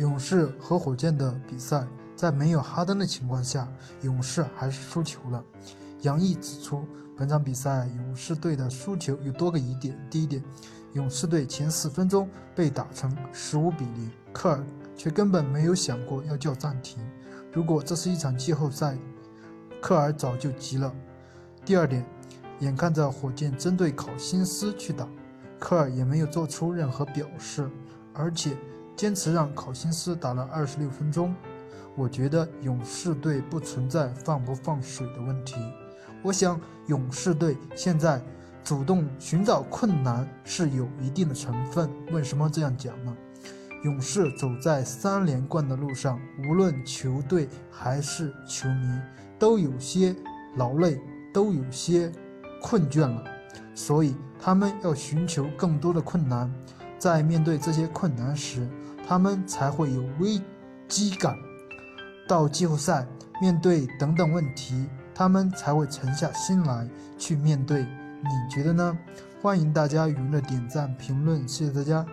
勇士和火箭的比赛，在没有哈登的情况下，勇士还是输球了。杨毅指出，本场比赛勇士队的输球有多个疑点。第一点，勇士队前四分钟被打成十五比零，科尔却根本没有想过要叫暂停。如果这是一场季后赛，科尔早就急了。第二点，眼看着火箭针对考辛斯去打，科尔也没有做出任何表示，而且。坚持让考辛斯打了二十六分钟，我觉得勇士队不存在放不放水的问题。我想勇士队现在主动寻找困难是有一定的成分。为什么这样讲呢？勇士走在三连冠的路上，无论球队还是球迷都有些劳累，都有些困倦了，所以他们要寻求更多的困难。在面对这些困难时，他们才会有危机感。到季后赛，面对等等问题，他们才会沉下心来去面对。你觉得呢？欢迎大家踊跃点赞评论，谢谢大家。